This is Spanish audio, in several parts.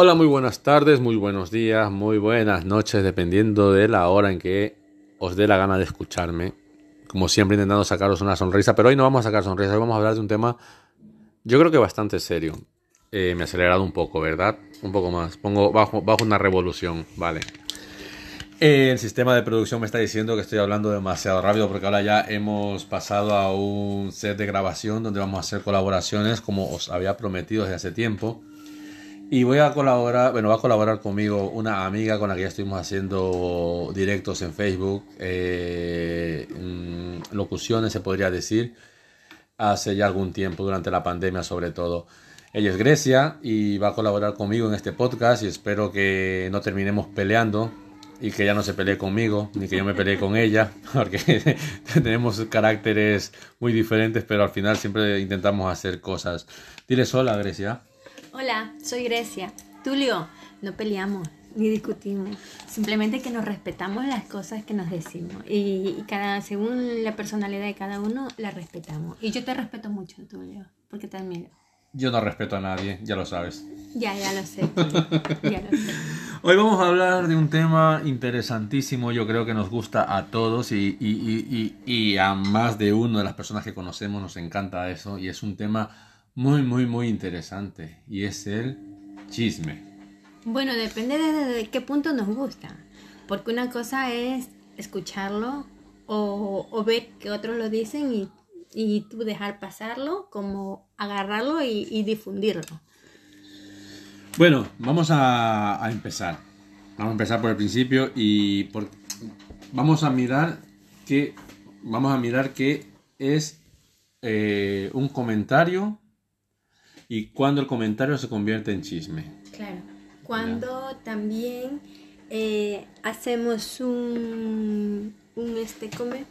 Hola, muy buenas tardes, muy buenos días, muy buenas noches, dependiendo de la hora en que os dé la gana de escucharme. Como siempre, intentando sacaros una sonrisa, pero hoy no vamos a sacar sonrisa, hoy vamos a hablar de un tema, yo creo que bastante serio. Eh, me he acelerado un poco, ¿verdad? Un poco más. Pongo bajo, bajo una revolución, vale. El sistema de producción me está diciendo que estoy hablando demasiado rápido porque ahora ya hemos pasado a un set de grabación donde vamos a hacer colaboraciones como os había prometido desde hace tiempo. Y voy a colaborar, bueno, va a colaborar conmigo una amiga con la que ya estuvimos haciendo directos en Facebook, eh, mm, locuciones se podría decir, hace ya algún tiempo, durante la pandemia sobre todo. Ella es Grecia y va a colaborar conmigo en este podcast y espero que no terminemos peleando y que ella no se pelee conmigo, ni que yo me pelee con ella, porque tenemos caracteres muy diferentes, pero al final siempre intentamos hacer cosas. Dile hola, Grecia. Hola, soy Grecia. Tulio, no peleamos ni discutimos, simplemente que nos respetamos las cosas que nos decimos y, cada según la personalidad de cada uno la respetamos. Y yo te respeto mucho, Tulio, porque te admiro. Yo no respeto a nadie, ya lo sabes. Ya, ya lo sé. ya lo sé. Hoy vamos a hablar de un tema interesantísimo, yo creo que nos gusta a todos y, y, y, y, a más de uno de las personas que conocemos nos encanta eso y es un tema muy, muy, muy interesante y es el chisme. Bueno, depende de, qué punto nos gusta, porque una cosa es escucharlo o, o ver que otros lo dicen y, y tú dejar pasarlo, como agarrarlo y, difundirlo. Bueno, vamos a, a, empezar. Vamos a empezar por el principio y por, vamos a mirar que vamos a mirar qué es eh, un comentario y cuando el comentario se convierte en chisme. Claro, cuando también eh, hacemos un, un este come,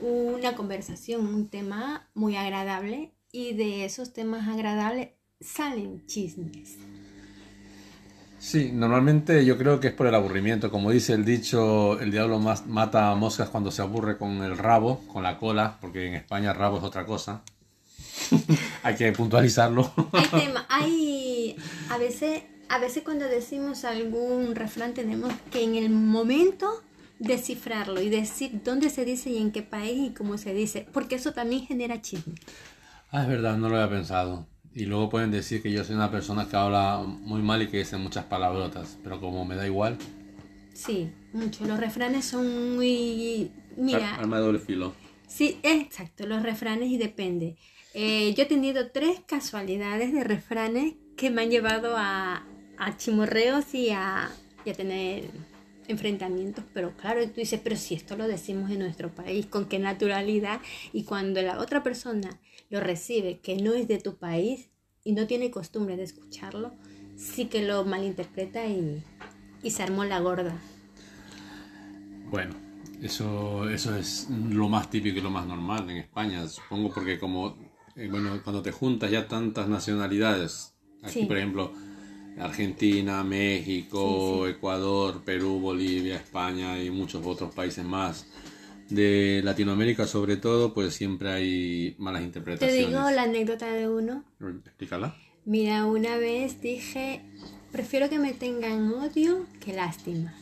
una conversación, un tema muy agradable y de esos temas agradables salen chismes. Sí, normalmente yo creo que es por el aburrimiento. Como dice el dicho, el diablo mata a moscas cuando se aburre con el rabo, con la cola, porque en España rabo es otra cosa. hay que puntualizarlo. hay hay, a veces, a veces cuando decimos algún refrán tenemos que en el momento descifrarlo y decir dónde se dice y en qué país y cómo se dice, porque eso también genera chisme. Ah, es verdad, no lo había pensado. Y luego pueden decir que yo soy una persona que habla muy mal y que dice muchas palabrotas, pero como me da igual. Sí, mucho. Los refranes son muy... Mira... Arma de doble filo. Sí, exacto, los refranes y depende. Eh, yo he tenido tres casualidades de refranes que me han llevado a, a chimorreos y a, a tener enfrentamientos, pero claro, tú dices, pero si esto lo decimos en nuestro país, con qué naturalidad, y cuando la otra persona lo recibe, que no es de tu país y no tiene costumbre de escucharlo, sí que lo malinterpreta y, y se armó la gorda. Bueno, eso, eso es lo más típico y lo más normal en España, supongo, porque como eh, bueno, cuando te juntas ya tantas nacionalidades, aquí por ejemplo, Argentina, México, Ecuador, Perú, Bolivia, España y muchos otros países más de Latinoamérica sobre todo, pues siempre hay malas interpretaciones. Te digo la anécdota de uno. Explícala. Mira, una vez dije, prefiero que me tengan odio que lástima.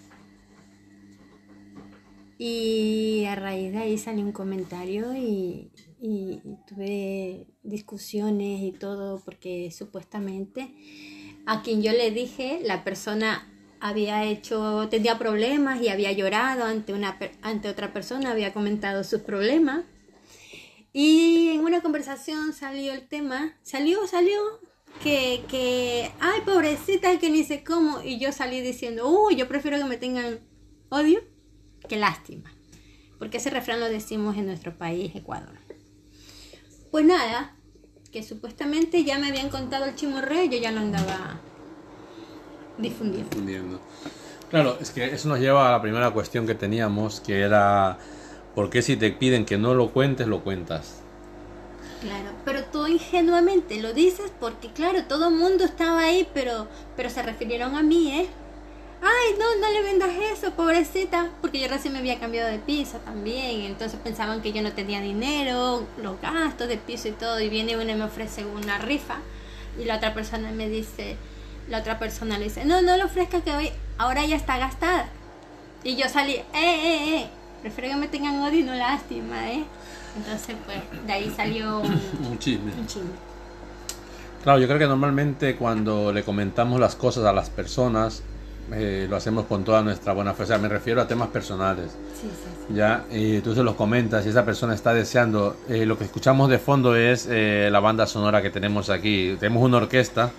Y a raíz de ahí salió un comentario y, y, tuve discusiones y todo porque supuestamente a quien yo le dije la persona había hecho tenía problemas y había llorado ante una ante otra persona había comentado sus problemas. Y en una conversación salió el tema salió salió que, que ay pobrecita que ni sé cómo y yo salí diciendo uy yo prefiero que me tengan odio que lástima porque ese refrán lo decimos en nuestro país Ecuador pues nada, que supuestamente ya me habían contado el chimorreo y yo ya lo andaba difundiendo. difundiendo. Claro, es que eso nos lleva a la primera cuestión que teníamos, que era, ¿por qué si te piden que no lo cuentes, lo cuentas? Claro, pero tú ingenuamente lo dices porque, claro, todo el mundo estaba ahí, pero, pero se refirieron a mí, ¿eh? Ay, no, no le vendas eso, pobrecita, porque yo recién me había cambiado de piso también, entonces pensaban que yo no tenía dinero, los gastos de piso y todo, y viene uno y me ofrece una rifa, y la otra persona me dice, la otra persona le dice, no, no lo ofrezca que hoy, ahora ya está gastada. Y yo salí, eh, eh, eh, prefiero que me tengan odio y no lástima, ¿eh? Entonces, pues, de ahí salió un chisme. un chisme. Claro, yo creo que normalmente cuando le comentamos las cosas a las personas, eh, lo hacemos con toda nuestra buena fe. O sea, me refiero a temas personales. Sí, sí, sí. Ya, y tú se los comentas y esa persona está deseando. eh, lo que escuchamos de fondo es eh, la banda sonora que tenemos aquí. Tenemos una orquesta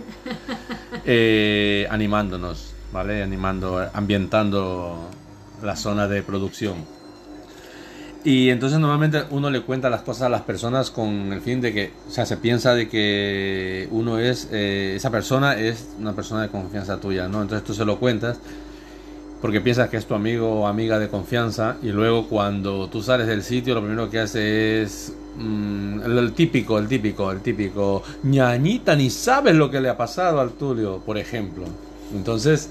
eh, animándonos, ¿vale? Animando, ambientando la zona de producción. Y entonces normalmente uno le cuenta las cosas a las personas con el fin de que, o sea, se piensa de que uno es, eh, esa persona es una persona de confianza tuya, ¿no? Entonces tú se lo cuentas porque piensas que es tu amigo o amiga de confianza y luego cuando tú sales del sitio lo primero que hace es mm, el, el típico, el típico, el típico, ñañita ni sabes lo que le ha pasado al Tulio, por ejemplo. Entonces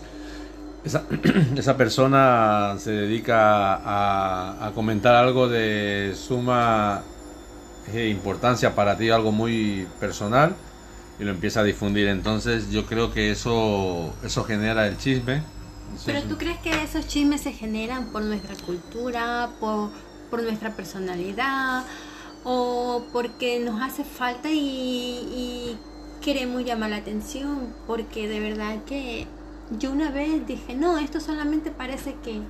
esa, esa persona se dedica a, a comentar algo de suma eh, importancia para ti, algo muy personal y lo empieza a difundir. Entonces yo creo que eso, eso genera el chisme. Eso Pero es- tú crees que esos chismes se generan por nuestra cultura, por, por nuestra personalidad o porque nos hace falta y, y queremos llamar la atención? Porque de verdad que yo una vez dije, no, esto solamente parece que,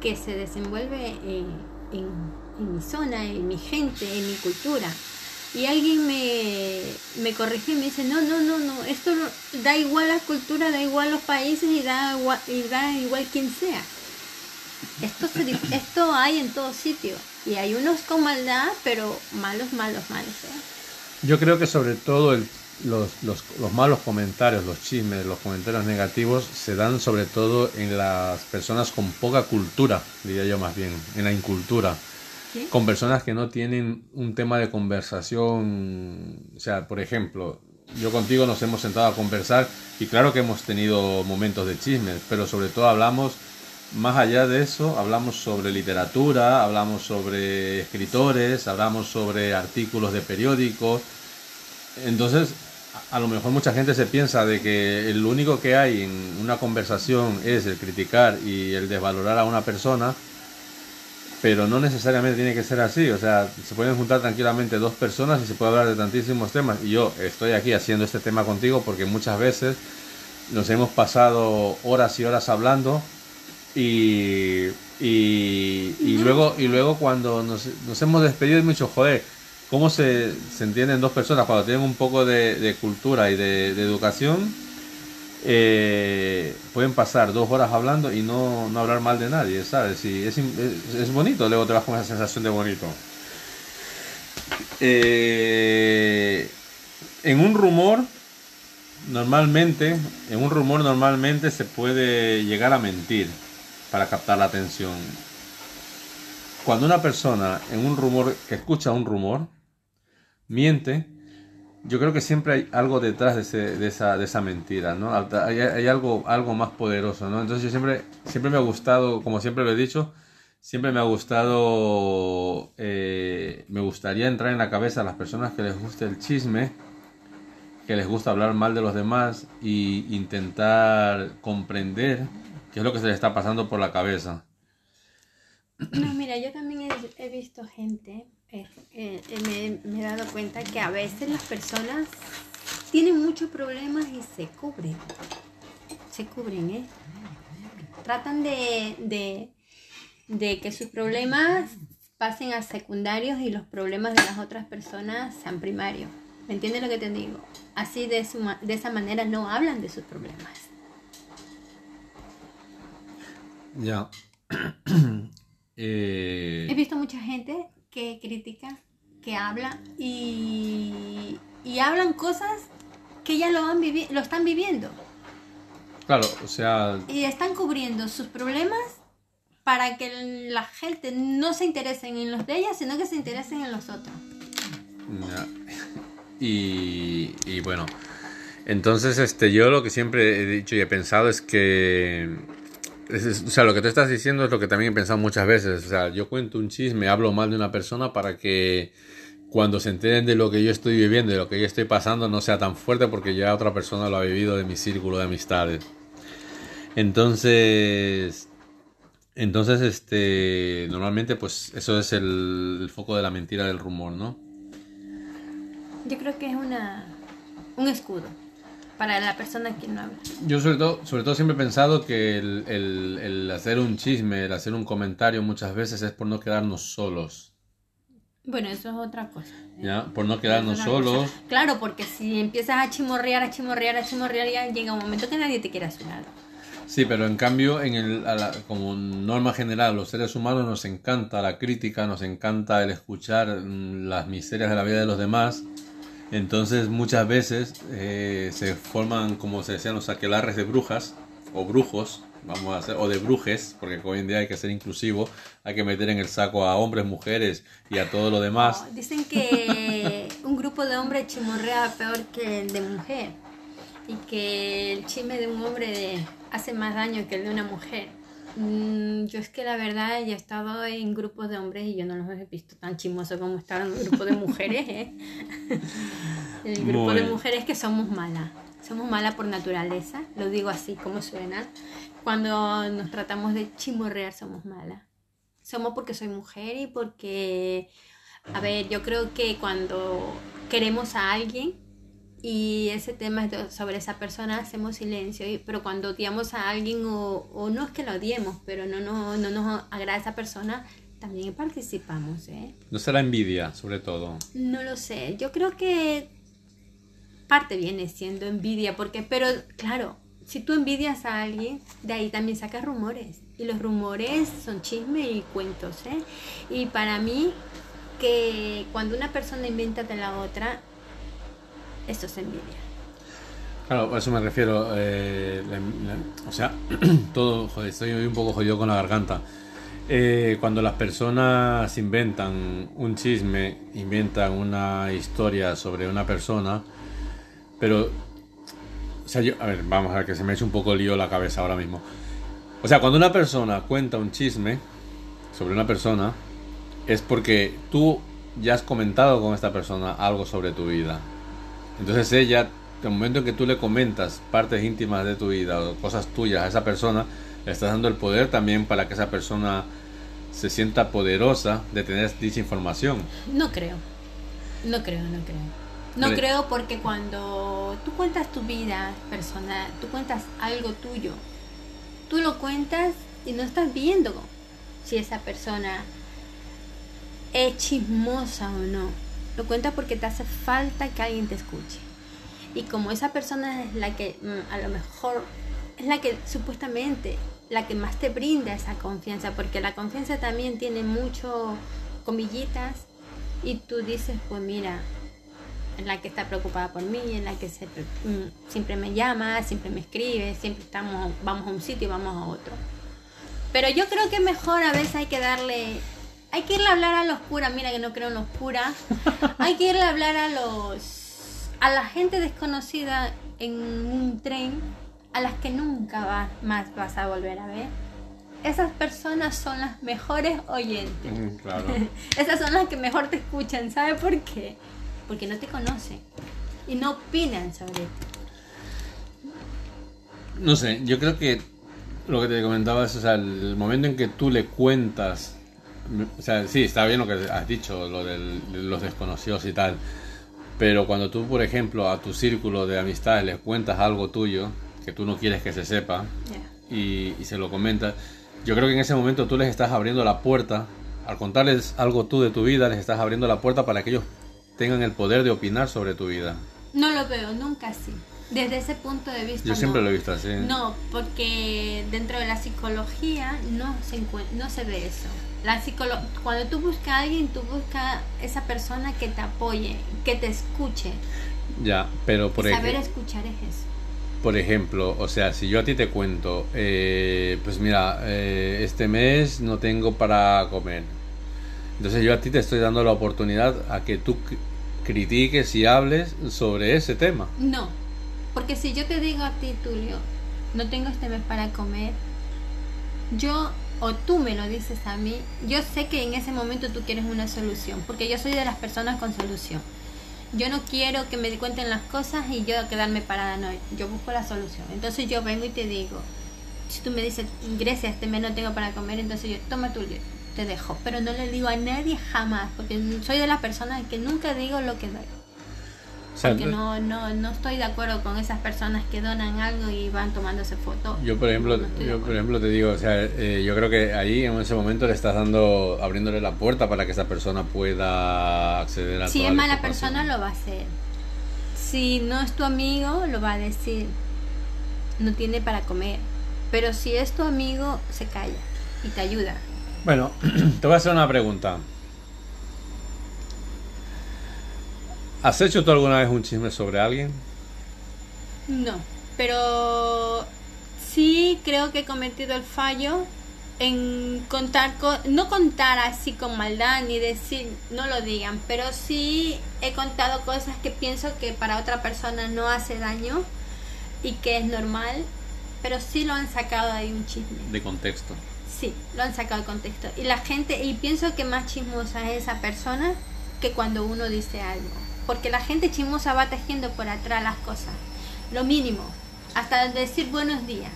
que se desenvuelve en, en, mi zona, en mi gente, en mi cultura. Y alguien me, me corrigió y me dice, no, no, no, no, esto da igual la cultura, da igual los países y da igual, y da igual quien sea. Esto, se esto hay en todo sitio. Y hay unos con maldad, pero malos, malos, malos. ¿eh? Yo creo que sobre todo el- los, los- los malos comentarios, los chismes, los comentarios negativos se dan sobre todo en las personas con poca cultura, diría yo más bien, en la incultura. ¿Sí? Con personas que no tienen un tema de conversación, o sea, por ejemplo, yo contigo nos hemos sentado a conversar y claro que hemos tenido momentos de chismes, pero sobre todo hablamos, más allá de eso, hablamos sobre literatura, hablamos sobre escritores, hablamos sobre artículos de periódicos, entonces, a lo mejor mucha gente se piensa de que el único que hay en una conversación es el criticar y el desvalorar a una persona, pero no necesariamente tiene que ser así. O sea, se pueden juntar tranquilamente dos personas y se puede hablar de tantísimos temas. Y yo estoy aquí haciendo este tema contigo porque muchas veces nos hemos pasado horas y horas hablando y, y, y luego, y luego cuando nos, nos hemos despedido hemos dicho, joder, ¿cómo se, se entienden dos personas cuando tienen un poco de, cultura y de, educación? eh, pueden pasar dos horas hablando y no, no hablar mal de nadie, ¿sabes? Y es, es bonito, luego te vas con esa sensación de bonito. Eh, en un rumor, normalmente, en un rumor normalmente se puede llegar a mentir para captar la atención. Cuando una persona en un rumor, que escucha un rumor, miente, yo creo que siempre hay algo detrás de, esa, mentira, ¿no? Hay, algo, algo más poderoso, ¿no? Entonces yo siempre, siempre me ha gustado, como siempre lo he dicho, siempre me ha gustado, eh, me gustaría entrar en la cabeza a las personas que les guste el chisme, que les gusta hablar mal de los demás y intentar comprender qué es lo que se les está pasando por la cabeza. No, mira, yo también he, visto gente, eh, eh, me, he dado cuenta que a veces las personas tienen muchos problemas y se cubren. Se cubren, ¿eh? Tratan de, de, de que sus problemas pasen a secundarios y los problemas de las otras personas sean primarios. ¿Me entiendes lo que te digo? Así de, su, de esa manera no hablan de sus problemas. Ya. Eh, He visto mucha gente que critica, que habla y, y hablan cosas que ya lo, han vivi- lo están viviendo claro, o sea, y están cubriendo sus problemas para que la gente no se interese en los de ellas, sino que se interesen en los otros. Y, y bueno, entonces este, yo lo que siempre he dicho y he pensado es que, o sea, lo que tú estás diciendo es lo que también he pensado muchas veces. O sea, yo cuento un chisme, hablo mal de una persona para que cuando se enteren de lo que yo estoy viviendo, de lo que yo estoy pasando, no sea tan fuerte porque ya otra persona lo ha vivido de mi círculo de amistades. Entonces, entonces, este, normalmente, pues eso es el, foco de la mentira del rumor, ¿no? Yo creo que es una, un escudo para la persona que no habla. Yo sobre todo, sobre todo siempre he pensado que el, el, hacer un chisme, el hacer un comentario muchas veces es por no quedarnos solos. Bueno, eso es otra cosa. ¿Ya? Por no quedarnos solos. Claro, porque si empiezas a chimorrear, a chimorrear, a chimorrear, ya llega un momento que nadie te quiere a su lado. Sí, pero en cambio, en el, como norma general, los seres humanos nos encanta la crítica, nos encanta el escuchar mm, las miserias de la vida de los demás. Entonces, muchas veces eh, se forman, como se decían, los aquelarres de brujas o brujos, vamos a hacer, o de brujes, porque hoy en día hay que ser inclusivo, hay que meter en el saco a hombres, mujeres y a todo lo demás. dicen que un grupo de hombres chimorrea peor que el de mujer y que el chisme de un hombre hace más daño que el de una mujer. Mm, yo es que la verdad ya he estado en grupos de hombres y yo no los he visto tan chismosos como estar en un grupo de mujeres. ¿eh? el grupo de mujeres que somos malas. Somos malas por naturaleza, lo digo así como suena. Cuando nos tratamos de chimorrear somos malas. Somos porque soy mujer y porque, a ver, yo creo que cuando queremos a alguien, y ese tema es sobre esa persona hacemos silencio, pero cuando odiamos a alguien o, o, no es que lo odiemos, pero no, no, no nos agrada esa persona, también participamos. ¿eh? ¿No será envidia, sobre todo? No lo sé, yo creo que parte viene siendo envidia, porque, pero claro, si tú envidias a alguien, de ahí también sacas rumores. Y los rumores son chisme y cuentos. ¿eh? Y para mí, que cuando una persona inventa de la otra, esto es envidia. Claro, a eso me refiero. Eh, o sea, todo, joder, estoy un poco jodido con la garganta. Eh, cuando las personas inventan un chisme, inventan una historia sobre una persona, pero, o sea, yo, a ver, vamos a ver que se me eche un poco lío la cabeza ahora mismo. O sea, cuando una persona cuenta un chisme sobre una persona, es porque tú ya has comentado con esta persona algo sobre tu vida. Entonces ella, en el momento en que tú le comentas partes íntimas de tu vida o cosas tuyas a esa persona, le estás dando el poder también para que esa persona se sienta poderosa de tener dicha información. No creo, no creo, no creo. No creo porque cuando tú cuentas tu vida personal, tú cuentas algo tuyo, tú lo cuentas y no estás viendo si esa persona es chismosa o no lo cuentas porque te hace falta que alguien te escuche. Y como esa persona es la que mm, a lo mejor es la que supuestamente la que más te brinda esa confianza, porque la confianza también tiene mucho comillitas y tú dices, pues mira, es la que está preocupada por mí, es la que mm, siempre me llama, siempre me escribe, siempre estamos, vamos a un sitio y vamos a otro. Pero yo creo que mejor a veces hay que darle hay que irle a hablar a los curas, mira que no creo en los curas. Hay que irle a hablar a los a la gente desconocida en un tren a las que nunca más vas a volver a ver. Esas personas son las mejores oyentes. Mm, claro. Esas son las que mejor te escuchan. ¿Sabe por qué? Porque no te conocen y no opinan sobre ti. No sé, yo creo que lo que te comentaba es, o sea, el momento en que tú le cuentas o sea, sí, está bien lo que has dicho, lo de los desconocidos y tal. Pero cuando tú, por ejemplo, a tu círculo de amistades les cuentas algo tuyo que tú no quieres que se sepa y, se lo comentas, yo creo que en ese momento tú les estás abriendo la puerta, al contarles algo tú de tu vida, les estás abriendo la puerta para que ellos tengan el poder de opinar sobre tu vida. No lo veo, nunca así. Desde ese punto de vista. Yo siempre lo he visto así. No, porque dentro de la psicología no se, no se ve eso. La cuando tú buscas a alguien, tú buscas esa persona que te apoye, que te escuche. Ya, pero por ejemplo... Saber escuchar es eso. Por ejemplo, o sea, si yo a ti te cuento, eh, pues mira, eh, este mes no tengo para comer. Entonces yo a ti te estoy dando la oportunidad a que tú critiques y hables sobre ese tema. No, porque si yo te digo a ti, Tulio, no tengo este mes para comer, yo o tú me lo dices a mí, yo sé que en ese momento tú quieres una solución, porque yo soy de las personas con solución. Yo no quiero que me cuenten las cosas y yo quedarme parada, no, yo busco la solución. Entonces yo vengo y te digo, si tú me dices, Grecia, este mes no tengo para comer, entonces yo, toma tu te dejo. Pero no le digo a nadie jamás, porque soy de las personas que nunca digo lo que doy porque no, no, no estoy de acuerdo con esas personas que donan algo y van tomándose fotos. Yo por ejemplo, yo por ejemplo te digo, o sea, eh, yo creo que ahí en ese momento le estás dando, abriéndole la puerta para que esa persona pueda acceder a. Si es mala persona lo va a hacer. Si no es tu amigo lo va a decir. No tiene para comer. Pero si es tu amigo se calla y te ayuda. Bueno, te voy a hacer una pregunta. ¿Has hecho tú alguna vez un chisme sobre alguien? No, pero sí creo que he cometido el fallo en contar, no contar así con maldad ni decir, no lo digan, pero sí he contado cosas que pienso que para otra persona no hace daño y que es normal, pero sí lo han sacado de ahí un chisme. De contexto. Sí, lo han sacado de contexto. Y la gente, y pienso que más chismosa es esa persona que cuando uno dice algo porque la gente chismosa va tejiendo por atrás las cosas. Lo mínimo, hasta decir buenos días.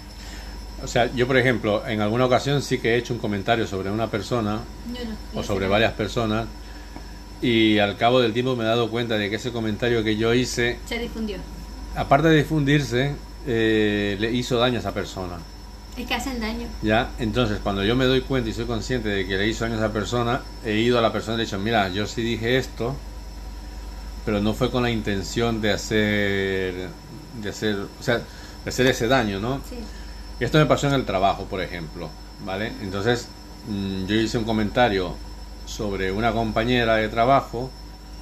O sea, yo por ejemplo, en alguna ocasión sí que he hecho un comentario sobre una persona o sobre varias personas y al cabo del tiempo me he dado cuenta de que ese comentario que yo hice... Se difundió. Aparte de difundirse, eh, le hizo daño a esa persona. Es que hacen daño. Ya, entonces cuando yo me doy cuenta y soy consciente de que le hizo daño a esa persona, he ido a la persona y le he dicho, mira, yo sí dije esto, pero no fue con la intención de hacer, de hacer, o sea, de hacer ese daño, ¿no? Sí. Esto me pasó en el trabajo, por ejemplo, ¿vale? Entonces, mm, yo hice un comentario sobre una compañera de trabajo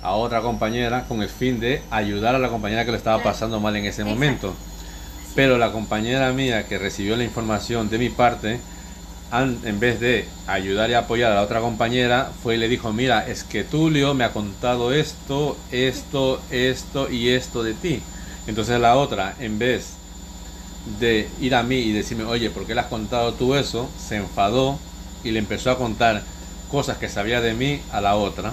a otra compañera con el fin de ayudar a la compañera que le estaba pasando mal en ese momento. Pero la compañera mía que recibió la información de mi parte, en vez de ayudar y apoyar a la otra compañera, fue y le dijo, mira, es que Tulio me ha contado esto, esto, esto y esto de ti. Entonces la otra, en vez de ir a mí y decirme, oye, ¿por qué le has contado tú eso? Se enfadó y le empezó a contar cosas que sabía de mí a la otra.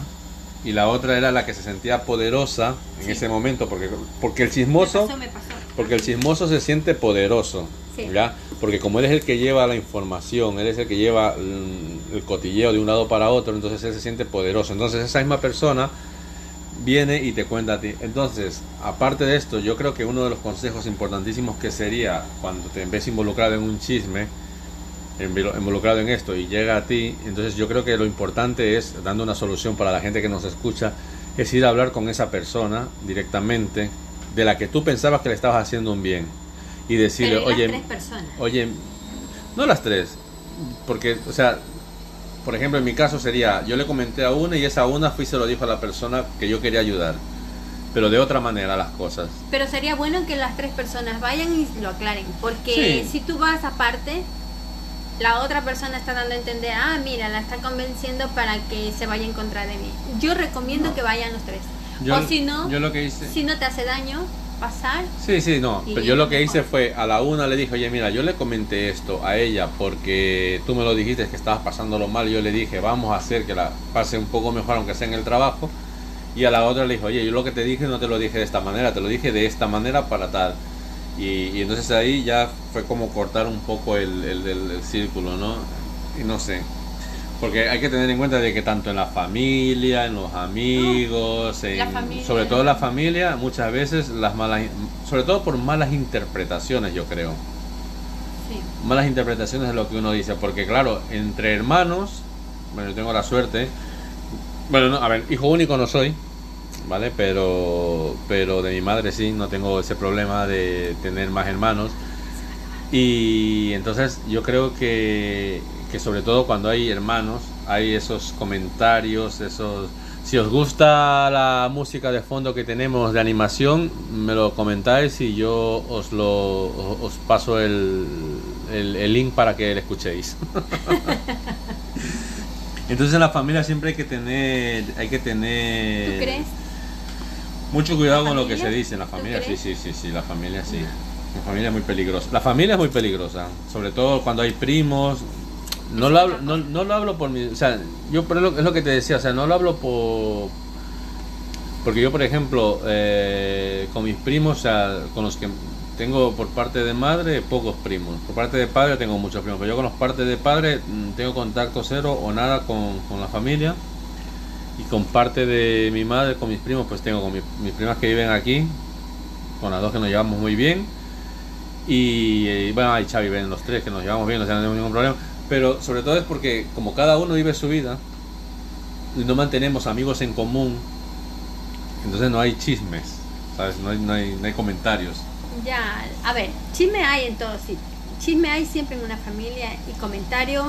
Y la otra era la que se sentía poderosa en ese momento, porque, porque el chismoso, porque el chismoso se siente poderoso. ¿ya? Porque como él es el que lleva la información, él es el que lleva el cotilleo de un lado para otro, entonces él se siente poderoso. Entonces esa misma persona viene y te cuenta a ti. Entonces, aparte de esto, yo creo que uno de los consejos importantísimos que sería cuando te ves involucrado en un chisme, involucrado en esto y llega a ti, entonces yo creo que lo importante es, dando una solución para la gente que nos escucha, es ir a hablar con esa persona directamente de la que tú pensabas que le estabas haciendo un bien y decirle, oye, oye, no las tres, porque, o sea, por ejemplo, en mi caso sería, yo le comenté a una y esa una fui y se lo dijo a la persona que yo quería ayudar, pero de otra manera las cosas. Pero sería bueno que las tres personas vayan y lo aclaren, porque si tú vas aparte, la otra persona está dando a entender, ah, mira, la está convenciendo para que se vaya en contra de mí. Yo recomiendo que vayan los tres. o si no, yo lo que hice... si no te hace daño, pasar. Sí, sí, no. Pero yo lo que hice fue, a la una le dije, oye, mira, yo le comenté esto a ella porque tú me lo dijiste que estabas pasándolo mal. Y yo le dije, vamos a hacer que la pase un poco mejor, aunque sea en el trabajo. Y a la otra le dije, oye, yo lo que te dije no te lo dije de esta manera, te lo dije de esta manera para tal. Y, entonces ahí ya fue como cortar un poco el, el, el círculo, ¿no? Y no sé, porque hay que tener en cuenta de que tanto en la familia, en los amigos, sobre todo en la familia, muchas veces las malas, sobre todo por malas interpretaciones, yo creo. Malas interpretaciones de lo que uno dice, porque claro, entre hermanos, bueno, yo tengo la suerte, bueno, a ver, hijo único no soy, ¿vale? Pero, pero de mi madre sí, no tengo ese problema de tener más hermanos. Y entonces yo creo que que sobre todo cuando hay hermanos, hay esos comentarios, esos... Si os gusta la música de fondo que tenemos de animación, me lo comentáis y yo os lo os paso el, el, link para que lo escuchéis. Entonces en la familia siempre hay que tener hay que tener ¿Tú crees? mucho cuidado con lo que se dice en la familia. Sí, sí, sí, sí, la familia sí. La familia es muy peligrosa. La familia es muy peligrosa, sobre todo cuando hay primos, no lo hablo, no, no lo hablo por mi, o sea, yo por lo, es lo que te decía, o sea, no lo hablo por porque yo por ejemplo eh, con mis primos, o sea, con los que tengo por parte de madre pocos primos, por parte de padre tengo muchos primos, pero yo con los partes de padre mm, tengo contacto cero o nada con, con la familia. Y con parte de mi madre, con mis primos, pues tengo con mis primas que viven aquí, con las dos que nos llevamos muy bien. Y, bueno, hay Xavi ven los tres que nos llevamos bien, no tenemos ningún problema. Pero sobre todo es porque como cada uno vive su vida y no mantenemos amigos en común, entonces no hay chismes, ¿sabes? No hay, no hay, no hay comentarios. Ya, a ver, chisme hay en todos sitios. Chisme hay siempre en una familia y comentarios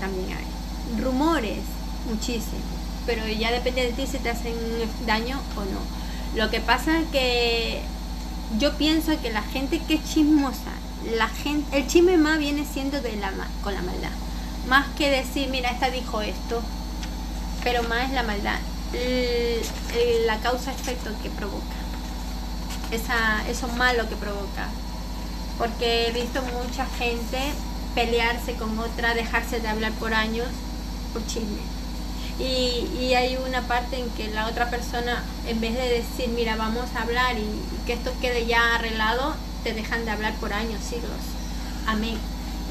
también hay. Rumores, muchísimo. Pero ya depende de ti si te hacen daño o no. Lo que pasa es que yo pienso que la gente que es chismosa, la gente, el chisme más viene siendo de la, con la maldad. Más que decir, mira, esta dijo esto, pero más es la maldad, la causa-efecto que provoca, esa, eso malo que provoca. Porque he visto mucha gente pelearse con otra, dejarse de hablar por años por chisme y, hay una parte en que la otra persona, en vez de decir, mira, vamos a hablar y, que esto quede ya arreglado, te dejan de hablar por años, siglos. Amén.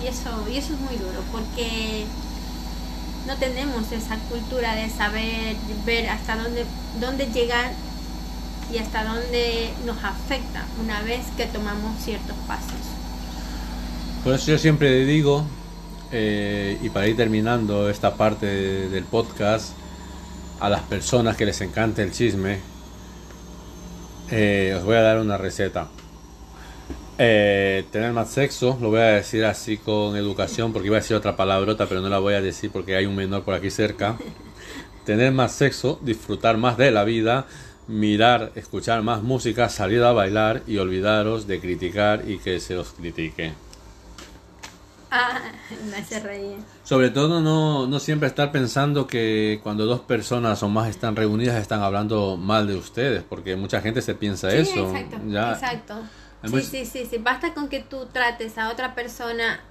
Y eso, y eso es muy duro, porque no tenemos esa cultura de saber ver hasta dónde, dónde llegar y hasta dónde nos afecta una vez que tomamos ciertos pasos. Por eso yo siempre digo eh, y para ir terminando esta parte del podcast, a las personas que les encante el chisme, eh, os voy a dar una receta. Eh, tener más sexo, lo voy a decir así con educación porque iba a decir otra palabrota, pero no la voy a decir porque hay un menor por aquí cerca. Tener más sexo, disfrutar más de la vida, mirar, escuchar más música, salir a bailar y olvidaros de criticar y que se os critique. Ah, me hace reír. Sobre todo no, no siempre estar pensando que cuando dos personas o más están reunidas están hablando mal de ustedes, porque mucha gente se piensa eso. Exacto, exacto. Sí, sí, sí, sí, basta con que tú trates a otra persona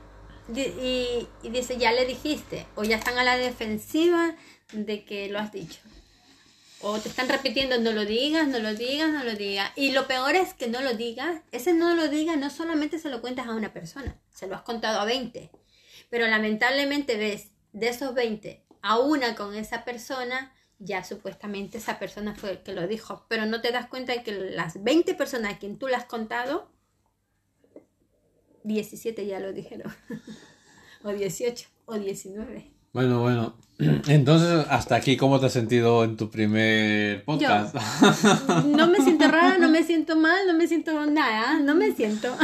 y, y dice, ya le dijiste, o ya están a la defensiva de que lo has dicho o te están repitiendo no lo digas, no lo digas, no lo digas. Y lo peor es que no lo digas. Ese no lo digas no solamente se lo cuentas a una persona, se lo has contado a 20. Pero lamentablemente ves de esos 20 a una con esa persona, ya supuestamente esa persona fue el que lo dijo. Pero no te das cuenta de que las 20 personas a quien tú le has contado, 17 ya lo dijeron. o 18 o 19. Bueno, bueno. Entonces, hasta aquí, ¿cómo te has sentido en tu primer podcast? no me siento rara, no me siento mal, no me siento nada, no me siento.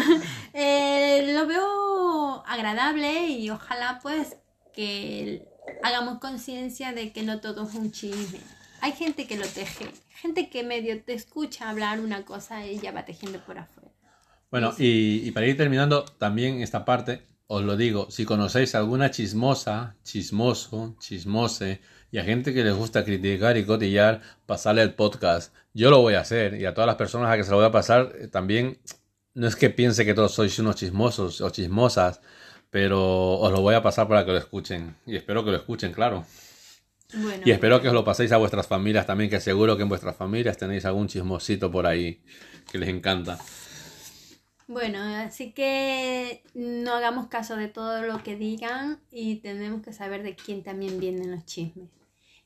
Eh, lo veo agradable y ojalá pues que hagamos conciencia de que no todo es un chisme. Hay gente que lo teje, gente que medio te escucha hablar una cosa y ya va tejiendo por afuera. Bueno, y, y para ir terminando también esta parte, os lo digo, si conocéis alguna chismosa, chismoso, chismose, y a gente que les gusta criticar y cotillar, pasarle el podcast. Yo lo voy a hacer, y a todas las personas a que se lo voy a pasar, eh, también, no es que piense que todos sois unos chismosos o chismosas, pero os lo voy a pasar para que lo escuchen. Y espero que lo escuchen, claro. y espero que os lo paséis a vuestras familias también, que seguro que en vuestras familias tenéis algún chismosito por ahí que les encanta. Bueno, así que no hagamos caso de todo lo que digan y tenemos que saber de quién también vienen los chismes.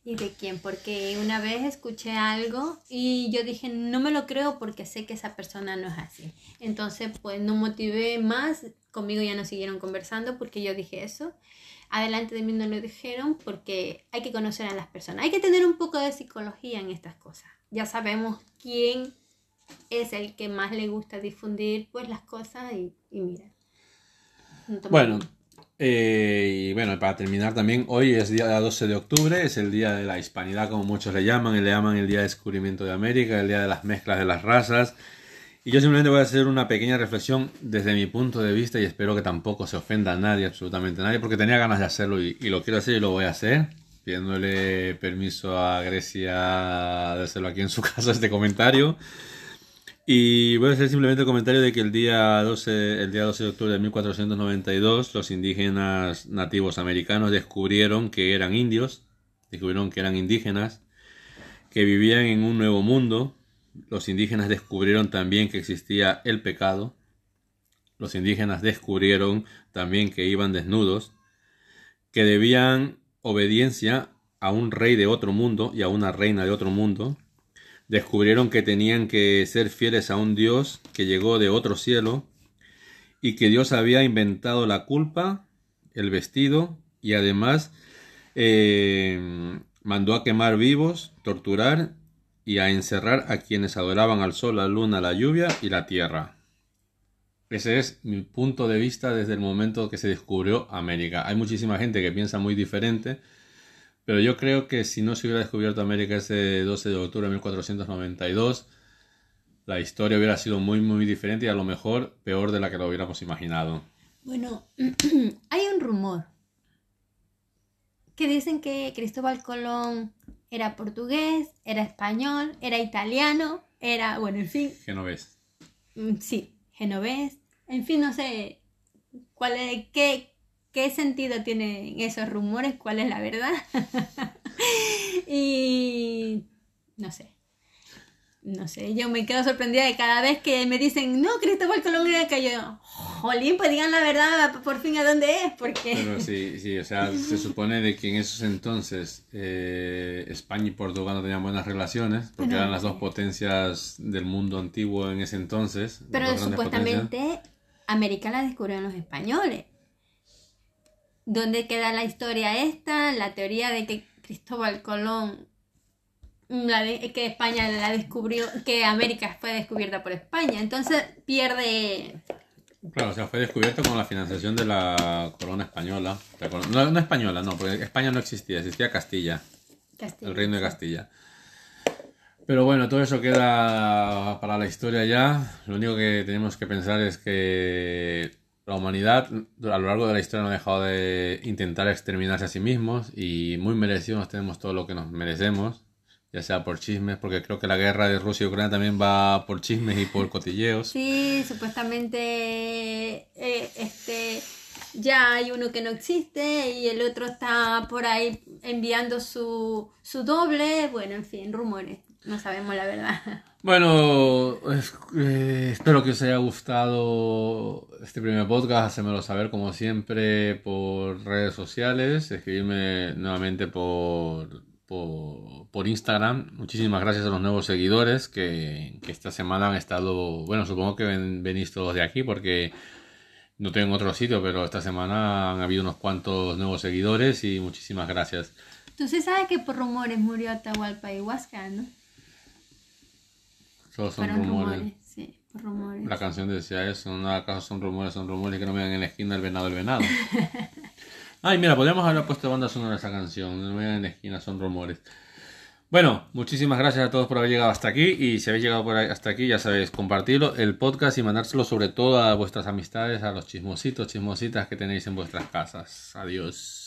¿Y de quién? Porque una vez escuché algo y yo dije, no me lo creo porque sé que esa persona no es así. Entonces, pues no motivé más, conmigo ya no siguieron conversando porque yo dije eso. Adelante de mí no lo dijeron porque hay que conocer a las personas. Hay que tener un poco de psicología en estas cosas. Ya sabemos quién es el que más le gusta difundir pues las cosas y, mira. Bueno, eh, y bueno, para terminar también, hoy es día 12 de octubre, es el día de la hispanidad como muchos le llaman, y le llaman el día de descubrimiento de América, el día de las mezclas de las razas. Y yo simplemente voy a hacer una pequeña reflexión desde mi punto de vista y espero que tampoco se ofenda a nadie, absolutamente nadie, porque tenía ganas de hacerlo y, y lo quiero hacer y lo voy a hacer, pidiéndole permiso a Grecia de hacerlo aquí en su casa este comentario. Y voy a hacer simplemente el comentario de que el día 12, el día 12 de octubre de 1492 los indígenas nativos americanos descubrieron que eran indios, descubrieron que eran indígenas, que vivían en un nuevo mundo. Los indígenas descubrieron también que existía el pecado. Los indígenas descubrieron también que iban desnudos, que debían obediencia a un rey de otro mundo y a una reina de otro mundo, descubrieron que tenían que ser fieles a un Dios que llegó de otro cielo y que Dios había inventado la culpa, el vestido y además eh, mandó a quemar vivos, torturar y a encerrar a quienes adoraban al sol, la luna, la lluvia y la tierra. Ese es mi punto de vista desde el momento que se descubrió América. Hay muchísima gente que piensa muy diferente, pero yo creo que si no se hubiera descubierto América ese 12 de octubre de 1492, la historia hubiera sido muy, muy diferente y a lo mejor peor de la que lo hubiéramos imaginado. Bueno, hay un rumor que dicen que Cristóbal Colón era portugués, era español, era italiano, era, bueno, en fin. Genovés. Mm, sí, genovés. En fin, no sé cuál es, qué, qué sentido tienen esos rumores, cuál es la verdad. y no sé. No sé, yo me quedo sorprendida de cada vez que me dicen, no, Cristóbal Colón era que yo, jolín, pues digan la verdad por fin a dónde es, porque... Pero sí, sí, o sea, se supone de que en esos entonces eh, España y Portugal no tenían buenas relaciones, porque eran las dos potencias del mundo antiguo en ese entonces. Pero supuestamente América la descubrieron los españoles. ¿Dónde queda la historia esta? La teoría de que Cristóbal Colón, la que España la descubrió, que América fue descubierta por España. Entonces pierde... Claro, o sea, fue descubierto con la financiación de la corona española. No, no española, no, porque España no existía, existía Castilla. Castilla el reino de Castilla. Pero bueno, todo eso queda para la historia ya. Lo único que tenemos que pensar es que la humanidad a lo largo de la historia no ha dejado de intentar exterminarse a sí mismos y muy merecidos tenemos todo lo que nos merecemos, ya sea por chismes, porque creo que la guerra de Rusia y Ucrania también va por chismes y por cotilleos. Sí, supuestamente eh, este ya hay uno que no existe y el otro está por ahí enviando su, su doble, bueno, en fin, rumores, no sabemos la verdad. Bueno, eh, espero que os haya gustado este primer podcast. Hacémelo saber como siempre por redes sociales. Escribirme nuevamente por, por, Instagram. Muchísimas gracias a los nuevos seguidores que, esta semana han estado. Bueno, supongo que venís todos de aquí porque no tengo en otro sitio, pero esta semana han habido unos cuantos nuevos seguidores y muchísimas gracias. Tú sí sabes que por rumores murió Atahualpa Huasca, ¿no? Solo son rumores. Sí, rumores. La canción decía eso, no acaso son rumores, son rumores que no vean en la esquina el venado, el venado. Ay, mira, podríamos haber puesto banda sonora a esa canción, no vean en la esquina, son rumores. Bueno, muchísimas gracias a todos por haber llegado hasta aquí y si habéis llegado por hasta aquí ya sabéis, compartirlo, el podcast y mandárselo sobre todo a vuestras amistades, a los chismositos, chismositas que tenéis en vuestras casas. Adiós.